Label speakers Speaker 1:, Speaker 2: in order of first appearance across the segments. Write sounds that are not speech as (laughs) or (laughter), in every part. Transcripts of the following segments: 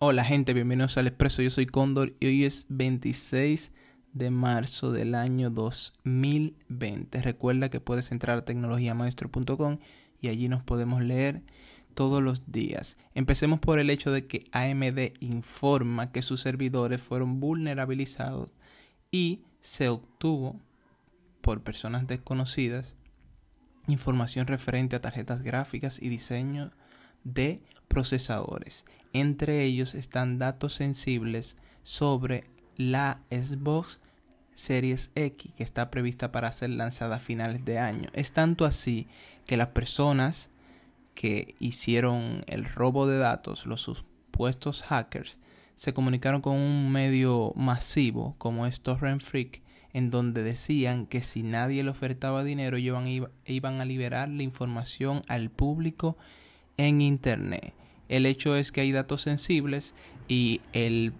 Speaker 1: Hola gente, bienvenidos al Expreso, yo soy Cóndor y hoy es 26 de marzo del año 2020. Recuerda que puedes entrar a tecnologiamaestro.com y allí nos podemos leer todos los días. Empecemos por el hecho de que AMD informa que sus servidores fueron vulnerabilizados y se obtuvo por personas desconocidas información referente a tarjetas gráficas y diseño de procesadores. Entre ellos están datos sensibles sobre la Xbox Series X que está prevista para ser lanzada a finales de año. Es tanto así que las personas que hicieron el robo de datos, los supuestos hackers, se comunicaron con un medio masivo como es Torrent Freak, en donde decían que si nadie le ofertaba dinero, iban a liberar la información al público en Internet. El hecho es que hay datos sensibles y el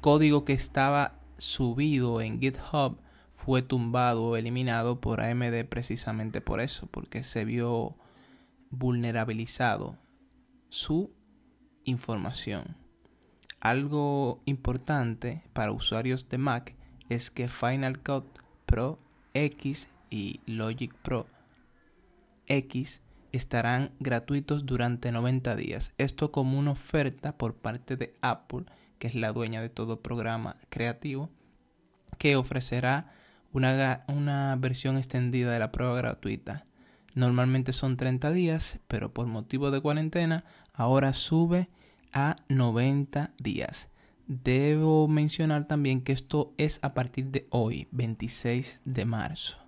Speaker 1: código que estaba subido en GitHub fue tumbado o eliminado por AMD precisamente por eso, porque se vio vulnerabilizado su información. Algo importante para usuarios de Mac es que Final Cut Pro X y Logic Pro X estarán gratuitos durante 90 días. Esto como una oferta por parte de Apple, que es la dueña de todo programa creativo, que ofrecerá una, una versión extendida de la prueba gratuita. Normalmente son 30 días, pero por motivo de cuarentena ahora sube a 90 días. Debo mencionar también que esto es a partir de hoy, 26 de marzo.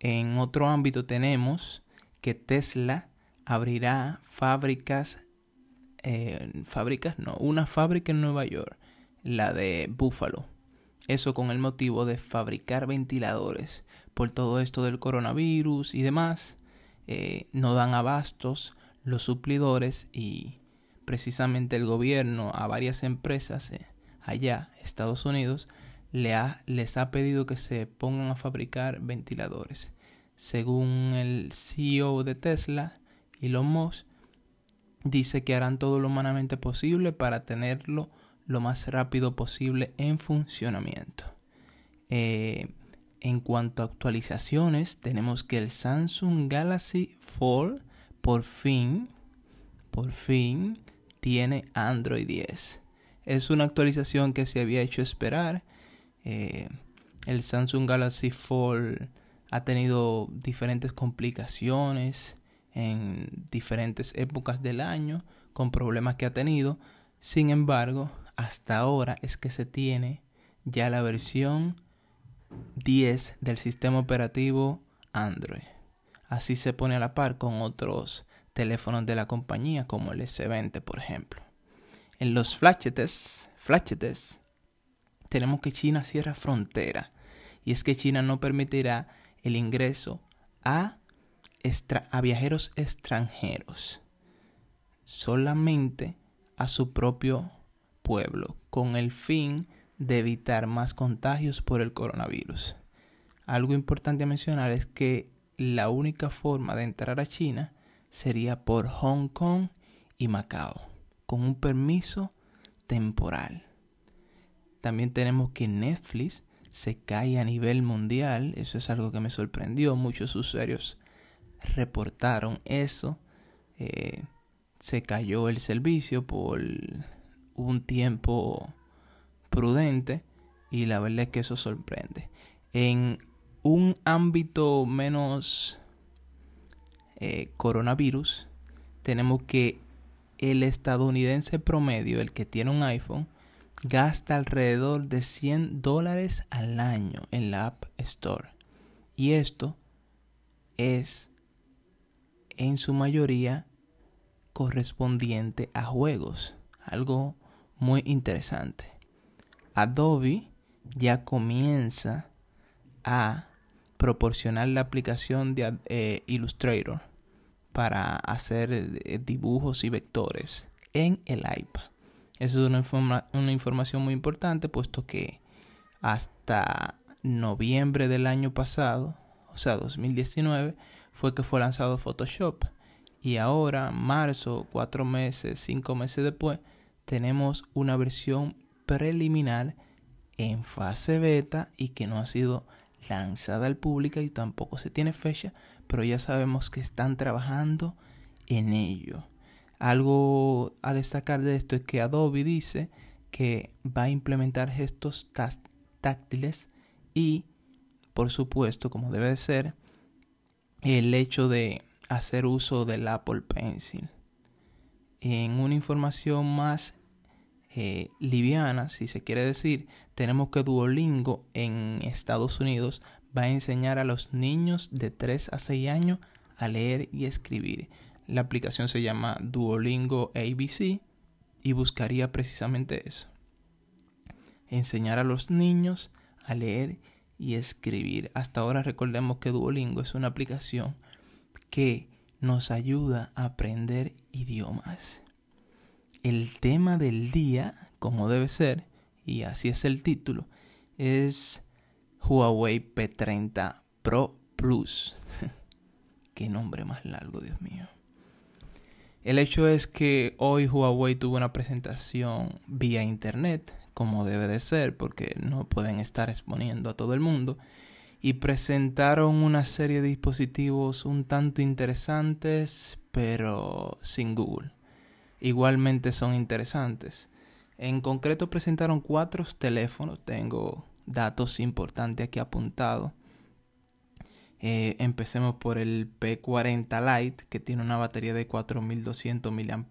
Speaker 1: En otro ámbito tenemos que Tesla abrirá fábricas, eh, fábricas no, una fábrica en Nueva York, la de Buffalo. Eso con el motivo de fabricar ventiladores. Por todo esto del coronavirus y demás, eh, no dan abastos los suplidores y precisamente el gobierno a varias empresas eh, allá, Estados Unidos, le ha, les ha pedido que se pongan a fabricar ventiladores. Según el CEO de Tesla, Elon Musk, dice que harán todo lo humanamente posible para tenerlo lo más rápido posible en funcionamiento. Eh, en cuanto a actualizaciones, tenemos que el Samsung Galaxy Fold por fin, por fin, tiene Android 10. Es una actualización que se había hecho esperar. Eh, el Samsung Galaxy Fold ha tenido diferentes complicaciones en diferentes épocas del año con problemas que ha tenido. Sin embargo, hasta ahora es que se tiene ya la versión 10 del sistema operativo Android. Así se pone a la par con otros teléfonos de la compañía como el S20 por ejemplo. En los flashetes, flashetes tenemos que China cierra frontera y es que China no permitirá el ingreso a, a viajeros extranjeros, solamente a su propio pueblo, con el fin de evitar más contagios por el coronavirus. Algo importante a mencionar es que la única forma de entrar a China sería por Hong Kong y Macao, con un permiso temporal. También tenemos que Netflix se cae a nivel mundial. Eso es algo que me sorprendió. Muchos usuarios reportaron eso. Eh, se cayó el servicio por un tiempo prudente y la verdad es que eso sorprende. En un ámbito menos eh, coronavirus, tenemos que el estadounidense promedio, el que tiene un iPhone, gasta alrededor de 100 dólares al año en la App Store. Y esto es en su mayoría correspondiente a juegos. Algo muy interesante. Adobe ya comienza a proporcionar la aplicación de eh, Illustrator para hacer eh, dibujos y vectores en el iPad. Eso es una, una información muy importante, puesto que hasta noviembre del año pasado, o sea, 2019, fue que fue lanzado Photoshop. Y ahora, marzo, cuatro meses, cinco meses después, tenemos una versión preliminar en fase beta y que no ha sido lanzada al público y tampoco se tiene fecha, pero ya sabemos que están trabajando en ello. Algo a destacar de esto es que Adobe dice que va a implementar gestos táctiles y, por supuesto, como debe de ser, el hecho de hacer uso del Apple Pencil. En una información más eh, liviana, si se quiere decir, tenemos que Duolingo en Estados Unidos va a enseñar a los niños de 3 a 6 años a leer y escribir. La aplicación se llama Duolingo ABC y buscaría precisamente eso. Enseñar a los niños a leer y escribir. Hasta ahora recordemos que Duolingo es una aplicación que nos ayuda a aprender idiomas. El tema del día, como debe ser, y así es el título, es Huawei P30 Pro Plus. (laughs) Qué nombre más largo, Dios mío. El hecho es que hoy Huawei tuvo una presentación vía internet, como debe de ser, porque no pueden estar exponiendo a todo el mundo, y presentaron una serie de dispositivos un tanto interesantes, pero sin Google. Igualmente son interesantes. En concreto presentaron cuatro teléfonos, tengo datos importantes aquí apuntados. Eh, empecemos por el P40 Lite, que tiene una batería de 4200 mAh,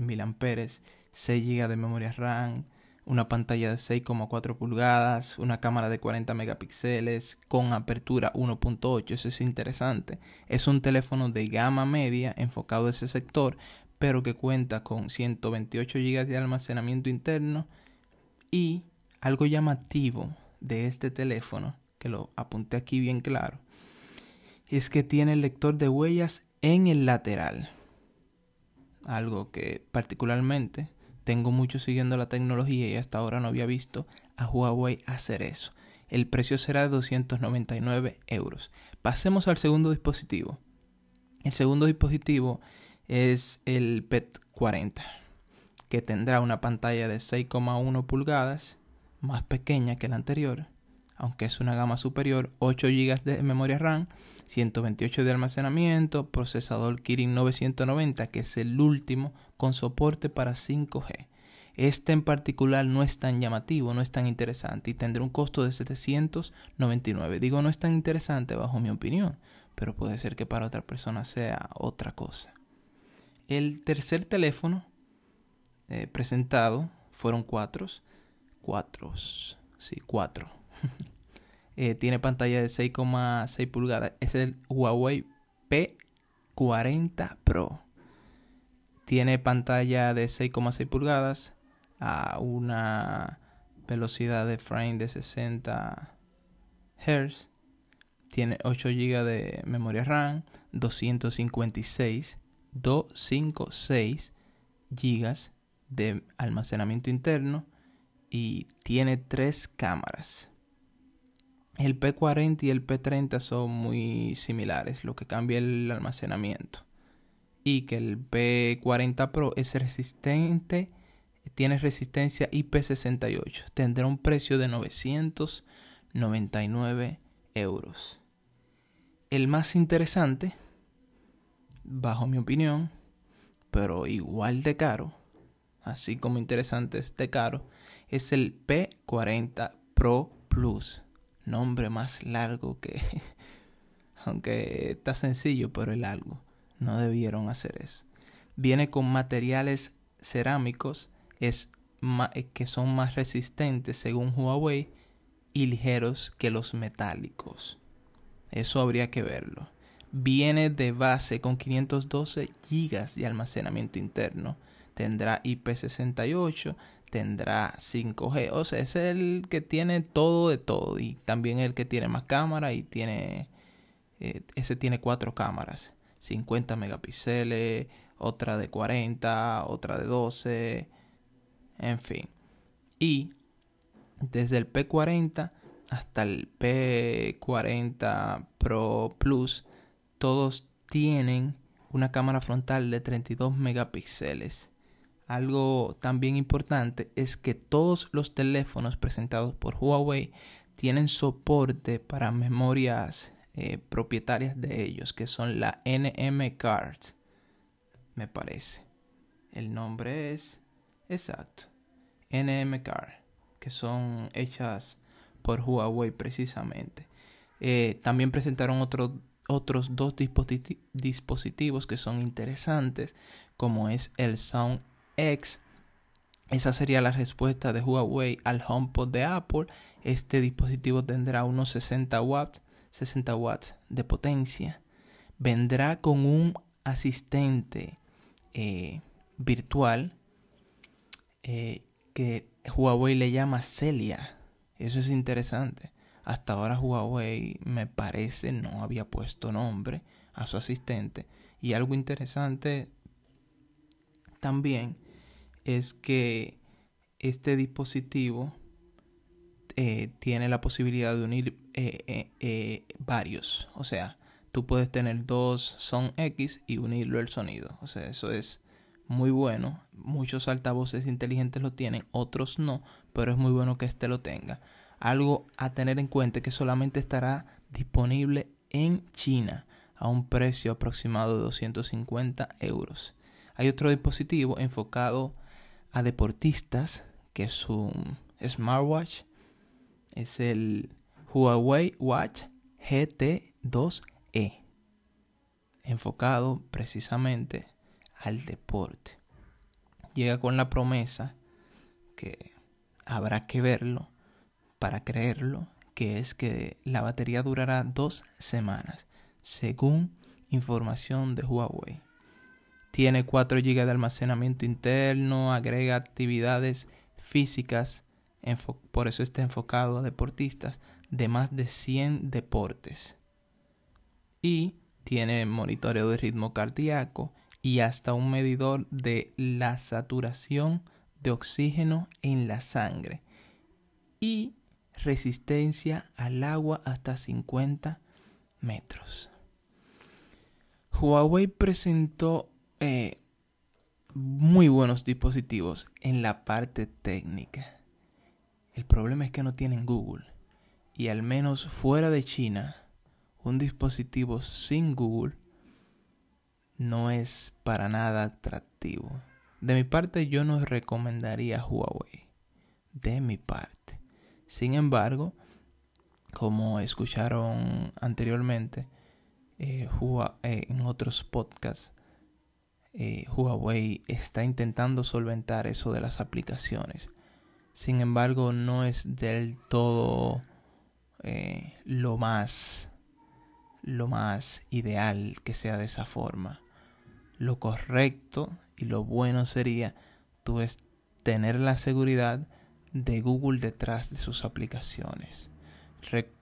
Speaker 1: mAh 6 GB de memoria RAM, una pantalla de 6,4 pulgadas, una cámara de 40 megapíxeles con apertura 1.8, eso es interesante. Es un teléfono de gama media enfocado a ese sector, pero que cuenta con 128 GB de almacenamiento interno y algo llamativo de este teléfono, que lo apunté aquí bien claro, es que tiene el lector de huellas en el lateral. Algo que particularmente tengo mucho siguiendo la tecnología y hasta ahora no había visto a Huawei hacer eso. El precio será de 299 euros. Pasemos al segundo dispositivo. El segundo dispositivo es el PET 40, que tendrá una pantalla de 6,1 pulgadas más pequeña que la anterior, aunque es una gama superior, 8 GB de memoria RAM, 128 de almacenamiento, procesador Kirin 990, que es el último con soporte para 5G. Este en particular no es tan llamativo, no es tan interesante y tendrá un costo de 799. Digo no es tan interesante bajo mi opinión, pero puede ser que para otra persona sea otra cosa. El tercer teléfono eh, presentado fueron cuatro, Cuatro. Sí, cuatro. (laughs) Eh, tiene pantalla de 6,6 pulgadas. Es el Huawei P40 Pro. Tiene pantalla de 6,6 pulgadas a una velocidad de frame de 60 Hz. Tiene 8 GB de memoria RAM, 256, 256 GB de almacenamiento interno y tiene tres cámaras. El P40 y el P30 son muy similares, lo que cambia el almacenamiento. Y que el P40 Pro es resistente, tiene resistencia IP68. Tendrá un precio de 999 euros. El más interesante, bajo mi opinión, pero igual de caro, así como interesante es de caro, es el P40 Pro Plus. Nombre más largo que... (laughs) Aunque está sencillo, pero es largo. No debieron hacer eso. Viene con materiales cerámicos es eh, que son más resistentes según Huawei y ligeros que los metálicos. Eso habría que verlo. Viene de base con 512 GB de almacenamiento interno. Tendrá IP68, tendrá 5G. O sea, es el que tiene todo de todo. Y también el que tiene más cámara y tiene... Eh, ese tiene cuatro cámaras. 50 megapíxeles, otra de 40, otra de 12. En fin. Y desde el P40 hasta el P40 Pro Plus, todos tienen una cámara frontal de 32 megapíxeles algo también importante es que todos los teléfonos presentados por Huawei tienen soporte para memorias eh, propietarias de ellos, que son la NM Card, me parece. El nombre es exacto, NM Card, que son hechas por Huawei precisamente. Eh, también presentaron otros dos dispositivos que son interesantes, como es el Sound X. Esa sería la respuesta de Huawei al HomePod de Apple. Este dispositivo tendrá unos 60 watts, 60 watts de potencia. Vendrá con un asistente eh, virtual eh, que Huawei le llama Celia. Eso es interesante. Hasta ahora Huawei me parece no había puesto nombre a su asistente. Y algo interesante también es que este dispositivo eh, tiene la posibilidad de unir eh, eh, varios. O sea, tú puedes tener dos son X y unirlo el sonido. O sea, eso es muy bueno. Muchos altavoces inteligentes lo tienen, otros no, pero es muy bueno que este lo tenga. Algo a tener en cuenta que solamente estará disponible en China a un precio aproximado de 250 euros. Hay otro dispositivo enfocado a deportistas que es un smartwatch. Es el Huawei Watch GT2e. Enfocado precisamente al deporte. Llega con la promesa que habrá que verlo para creerlo, que es que la batería durará dos semanas, según información de Huawei. Tiene 4 GB de almacenamiento interno, agrega actividades físicas, por eso está enfocado a deportistas de más de 100 deportes. Y tiene monitoreo de ritmo cardíaco y hasta un medidor de la saturación de oxígeno en la sangre. Y resistencia al agua hasta 50 metros. Huawei presentó eh, muy buenos dispositivos en la parte técnica. El problema es que no tienen Google. Y al menos fuera de China, un dispositivo sin Google no es para nada atractivo. De mi parte yo no recomendaría Huawei. De mi parte. Sin embargo, como escucharon anteriormente eh, eh, en otros podcasts, eh, Huawei está intentando solventar eso de las aplicaciones. Sin embargo, no es del todo eh, lo más lo más ideal que sea de esa forma. Lo correcto y lo bueno sería tú es tener la seguridad de Google detrás de sus aplicaciones.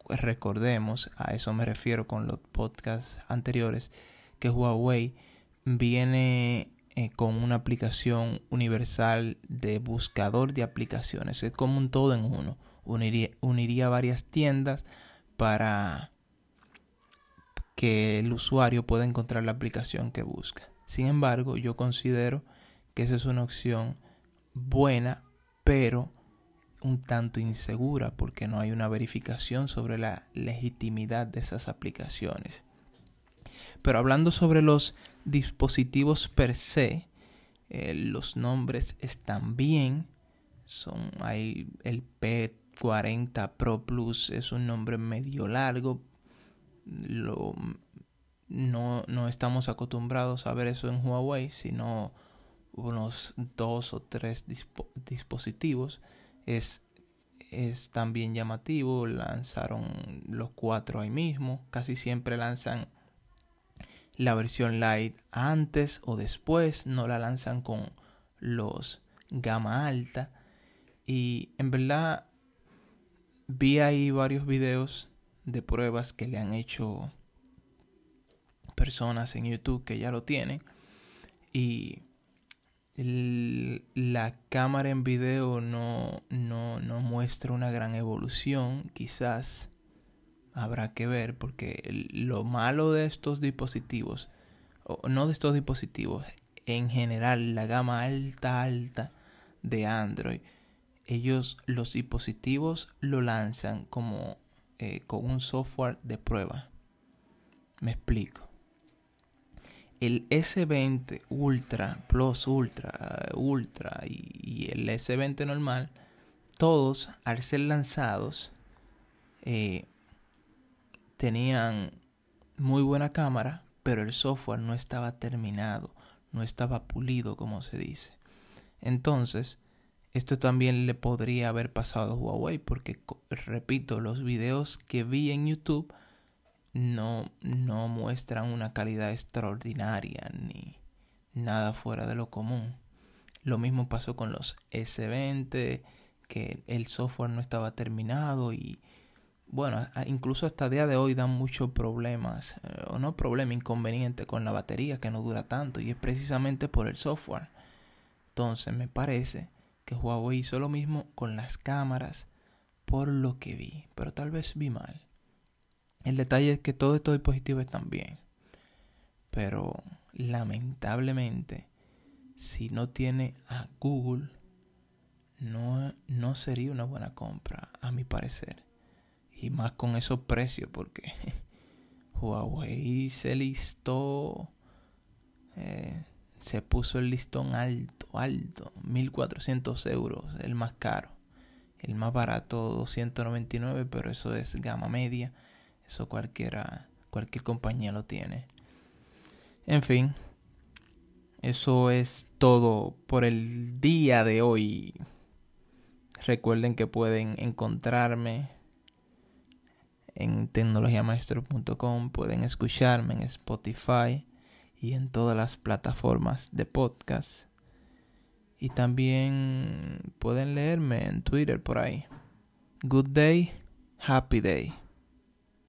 Speaker 1: recordemos, a eso me refiero con los podcasts anteriores, que Huawei viene eh, con una aplicación universal de buscador de aplicaciones. Es como un todo en uno. Uniría, uniría varias tiendas para que el usuario pueda encontrar la aplicación que busca. Sin embargo, yo considero que esa es una opción buena, pero un tanto insegura porque no hay una verificación sobre la legitimidad de esas aplicaciones. Pero hablando sobre los dispositivos per se, eh, los nombres están bien. Son hay el P40 Pro Plus es un nombre medio largo. Lo, no, no estamos acostumbrados a ver eso en Huawei, sino unos dos o tres dispositivos. Es, es también llamativo. Lanzaron los cuatro ahí mismo. Casi siempre lanzan la versión light antes o después, no la lanzan con los gama alta. Y en verdad vi ahí varios videos de pruebas que le han hecho personas en YouTube que ya lo tienen. Y la cámara en video no, no, no muestra una gran evolución, quizás habrá que ver porque lo malo de estos dispositivos, o no de estos dispositivos, en general la gama alta, alta de Android, ellos los dispositivos lo lanzan como eh, con un software de prueba. Me explico. El S20 Ultra, Plus Ultra, Ultra y, el S20 normal, todos al ser lanzados eh, tenían muy buena cámara, pero el software no estaba terminado, no estaba pulido como se dice. Entonces, esto también le podría haber pasado a Huawei porque, repito, los videos que vi en YouTube no, no muestran una calidad extraordinaria ni nada fuera de lo común. Lo mismo pasó con los S20, que el software no estaba terminado y bueno, incluso hasta día de hoy dan muchos problemas, eh, o no problema, inconveniente con la batería que no dura tanto y es precisamente por el software. Entonces me parece que Huawei hizo lo mismo con las cámaras por lo que vi, pero tal vez vi mal. El detalle es que todos estos dispositivos están bien, pero lamentablemente si no tiene a Google no, no sería una buena compra a mi parecer y más con esos precios porque (laughs) Huawei se listó eh, se puso el listón alto alto 1400 euros el más caro. El más barato 299 pero eso es gama media. Eso cualquiera cualquier compañía lo tiene. En fin eso es todo por el día de hoy. Recuerden que pueden encontrarme en tecnologiamaestro.com, pueden escucharme en Spotify y en todas las plataformas de podcast. Y también pueden leerme en Twitter por ahí. Good day, happy day.